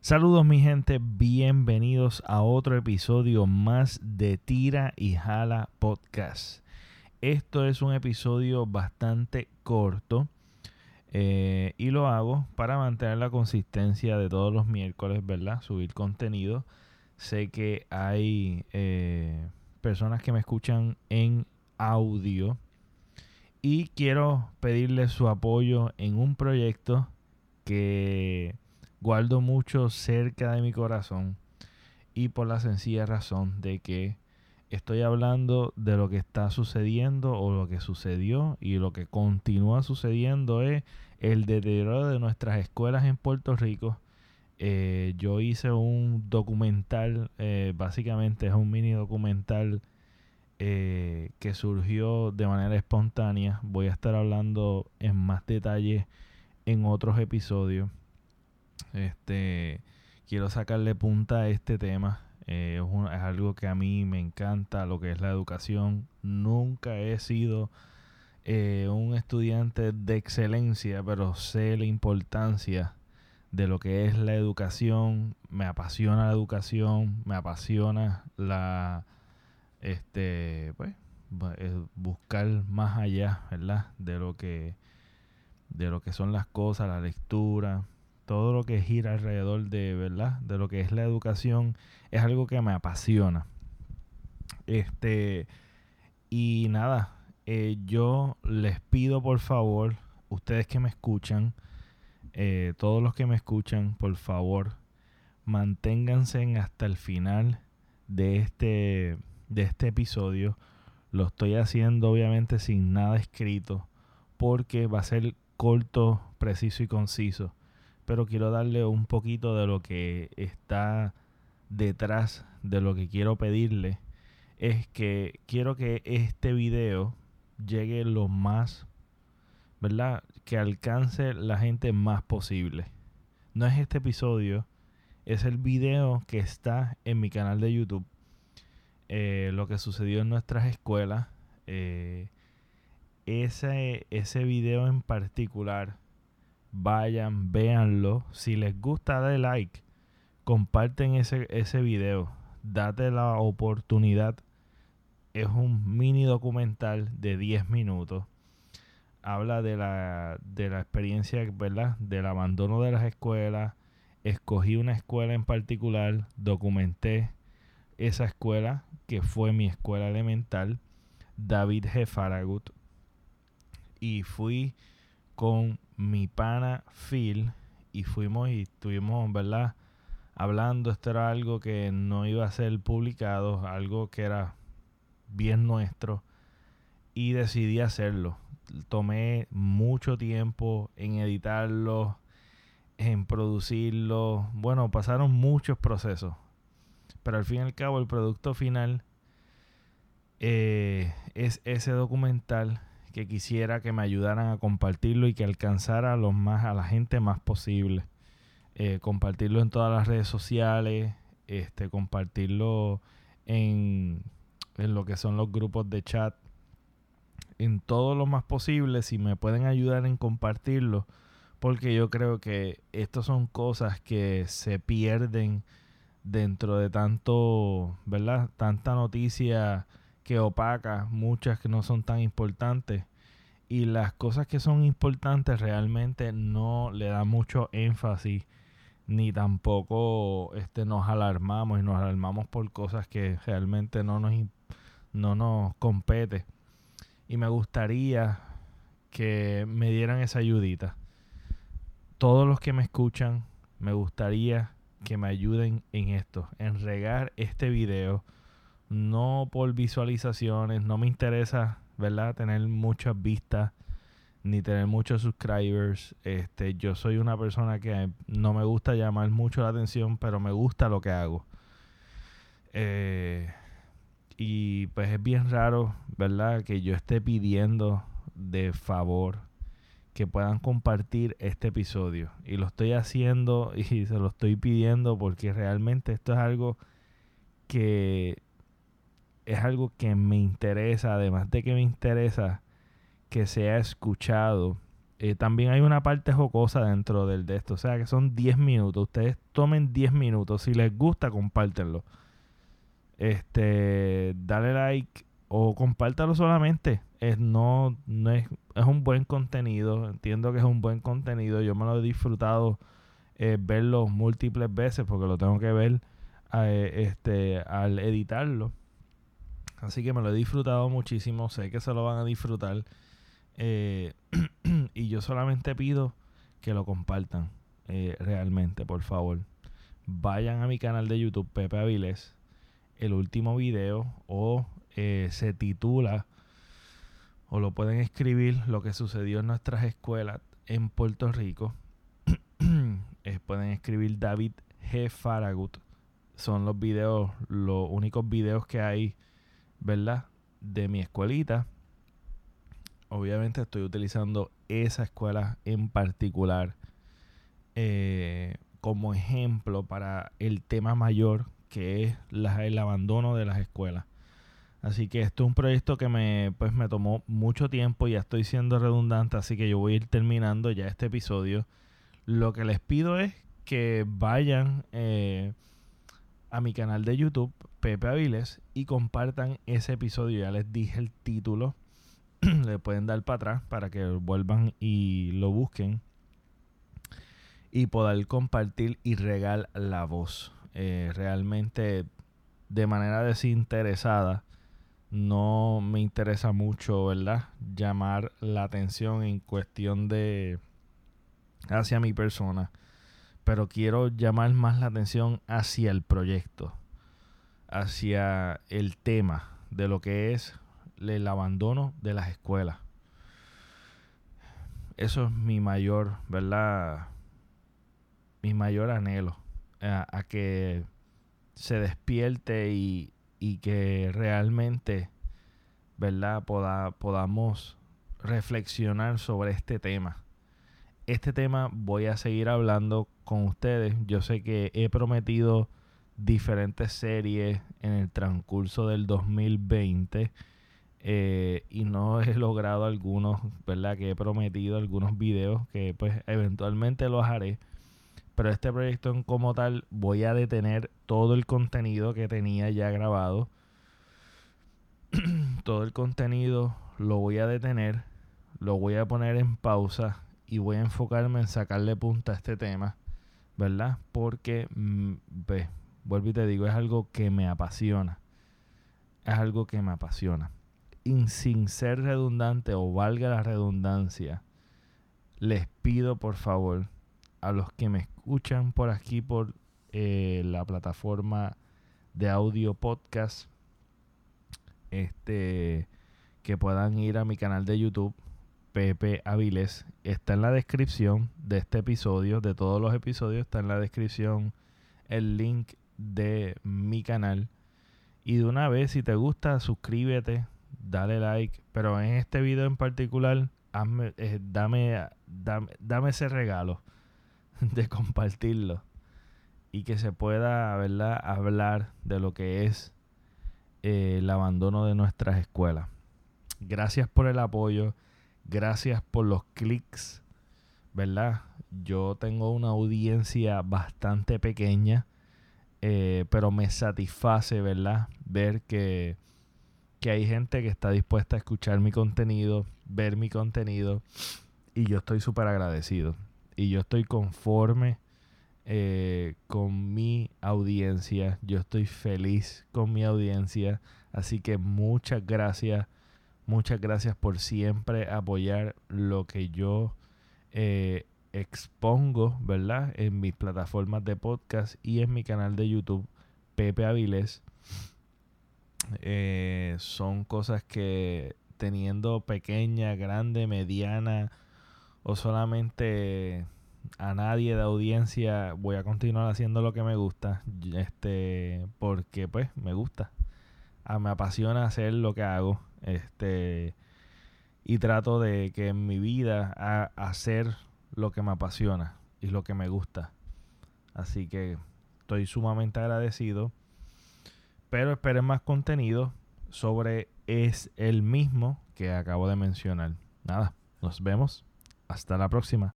Saludos mi gente, bienvenidos a otro episodio más de Tira y Jala Podcast. Esto es un episodio bastante corto eh, y lo hago para mantener la consistencia de todos los miércoles, ¿verdad? Subir contenido. Sé que hay eh, personas que me escuchan en audio y quiero pedirles su apoyo en un proyecto que guardo mucho cerca de mi corazón y por la sencilla razón de que estoy hablando de lo que está sucediendo o lo que sucedió y lo que continúa sucediendo es el deterioro de nuestras escuelas en Puerto Rico. Eh, yo hice un documental, eh, básicamente es un mini documental eh, que surgió de manera espontánea. Voy a estar hablando en más detalle en otros episodios. Este, quiero sacarle punta a este tema. Eh, es, algo que a mí me encanta, lo que es la educación. Nunca he sido eh, un estudiante de excelencia, pero sé la importancia de lo que es la educación. Me apasiona la educación, me apasiona la, este, pues, buscar más allá, ¿verdad? De lo que, de lo que son las cosas, la lectura, todo lo que gira alrededor de, ¿verdad? De lo que es la educación es algo que me apasiona. Este, y nada, eh, yo les pido por favor, ustedes que me escuchan, eh, todos los que me escuchan, por favor, manténganse hasta el final de este, de este episodio. Lo estoy haciendo obviamente sin nada escrito porque va a ser corto, preciso y conciso pero quiero darle un poquito de lo que está detrás de lo que quiero pedirle. Es que quiero que este video llegue lo más, ¿verdad? Que alcance la gente más posible. No es este episodio, es el video que está en mi canal de YouTube. Eh, lo que sucedió en nuestras escuelas. Eh, ese, ese video en particular vayan, véanlo. Si les gusta, de like. Comparten ese, ese video. Date la oportunidad. Es un mini documental de 10 minutos. Habla de la, de la experiencia, ¿verdad? Del abandono de las escuelas. Escogí una escuela en particular. Documenté esa escuela, que fue mi escuela elemental. David G. Faragut. Y fui con mi pana Phil y fuimos y estuvimos, ¿verdad? Hablando, esto era algo que no iba a ser publicado, algo que era bien nuestro y decidí hacerlo. Tomé mucho tiempo en editarlo, en producirlo. Bueno, pasaron muchos procesos. Pero al fin y al cabo el producto final eh, es ese documental que quisiera que me ayudaran a compartirlo y que alcanzara a, los más, a la gente más posible. Eh, compartirlo en todas las redes sociales, este, compartirlo en, en lo que son los grupos de chat, en todo lo más posible, si me pueden ayudar en compartirlo, porque yo creo que estas son cosas que se pierden dentro de tanto, ¿verdad? Tanta noticia que opaca, muchas que no son tan importantes. Y las cosas que son importantes realmente no le da mucho énfasis ni tampoco este, nos alarmamos y nos alarmamos por cosas que realmente no nos, no nos compete. Y me gustaría que me dieran esa ayudita. Todos los que me escuchan, me gustaría que me ayuden en esto, en regar este video no por visualizaciones, no me interesa, ¿verdad? Tener muchas vistas ni tener muchos subscribers. Este, yo soy una persona que no me gusta llamar mucho la atención, pero me gusta lo que hago. Eh, y pues es bien raro, ¿verdad? Que yo esté pidiendo de favor que puedan compartir este episodio. Y lo estoy haciendo y se lo estoy pidiendo porque realmente esto es algo que es algo que me interesa, además de que me interesa que sea escuchado Eh, también hay una parte jocosa dentro del de esto. O sea que son 10 minutos. Ustedes tomen 10 minutos. Si les gusta, compártenlo. Este, dale like o compártalo solamente. Es, no, no es, es un buen contenido. Entiendo que es un buen contenido. Yo me lo he disfrutado eh, verlo múltiples veces porque lo tengo que ver eh, este, al editarlo. Así que me lo he disfrutado muchísimo. Sé que se lo van a disfrutar. Eh, y yo solamente pido que lo compartan eh, realmente, por favor. Vayan a mi canal de YouTube, Pepe Avilés. El último video o eh, se titula o lo pueden escribir lo que sucedió en nuestras escuelas en Puerto Rico. pueden escribir David G. Faragut. Son los videos, los únicos videos que hay, ¿verdad? De mi escuelita obviamente estoy utilizando esa escuela en particular eh, como ejemplo para el tema mayor que es el abandono de las escuelas. Así que esto es un proyecto que me, pues, me tomó mucho tiempo, ya estoy siendo redundante, así que yo voy a ir terminando ya este episodio. Lo que les pido es que vayan eh, a mi canal de YouTube, Pepe Aviles, y compartan ese episodio. Ya les dije el título le pueden dar para atrás para que vuelvan y lo busquen y poder compartir y regar la voz. Eh, realmente de manera desinteresada no me interesa mucho, ¿verdad? Llamar la atención en cuestión de hacia mi persona, pero quiero llamar más la atención hacia el proyecto, hacia el tema de lo que es el abandono de las escuelas. Eso es mi mayor, ¿verdad? Mi mayor anhelo. A, que se despierte y, y que realmente, ¿verdad? podamos reflexionar sobre este tema. Este tema voy a seguir hablando con ustedes. Yo sé que he prometido diferentes series en el transcurso del 2020 eh, y no he logrado algunos, ¿verdad? Que he prometido algunos videos que pues eventualmente los haré. Pero este proyecto en como tal voy a detener todo el contenido que tenía ya grabado. todo el contenido lo voy a detener, lo voy a poner en pausa y voy a enfocarme en sacarle punta a este tema, ¿verdad? Porque, ve, vuelvo y te digo, es algo que me apasiona. Es algo que me apasiona sin ser redundante o valga la redundancia, les pido por favor a los que me escuchan por aquí por eh, la plataforma de audio podcast este que puedan ir a mi canal de YouTube Pepe Avilés está en la descripción de este episodio de todos los episodios está en la descripción el link de mi canal y de una vez si te gusta suscríbete dale like. Pero en este video en particular, eh, dame, dame, ese regalo de compartirlo. Y que se pueda, ¿verdad?, hablar de lo que es eh, el abandono de nuestras escuelas. Gracias por el apoyo. Gracias por los clics. ¿Verdad? Yo tengo una audiencia bastante pequeña. Eh, pero me satisface, ¿verdad? Ver que que hay gente que está dispuesta a escuchar mi contenido, ver mi contenido, y yo estoy súper agradecido. Y yo estoy conforme eh, con mi audiencia, yo estoy feliz con mi audiencia, así que muchas gracias, muchas gracias por siempre apoyar lo que yo eh, expongo, ¿verdad? En mis plataformas de podcast y en mi canal de YouTube, Pepe Avilés. Eh, son cosas que teniendo pequeña, grande, mediana o solamente a nadie de audiencia voy a continuar haciendo lo que me gusta este porque pues me gusta ah, me apasiona hacer lo que hago este y trato de que en mi vida a, hacer lo que me apasiona y lo que me gusta así que estoy sumamente agradecido pero esperen más contenido sobre es el mismo que acabo de mencionar. Nada, nos vemos Hasta la próxima.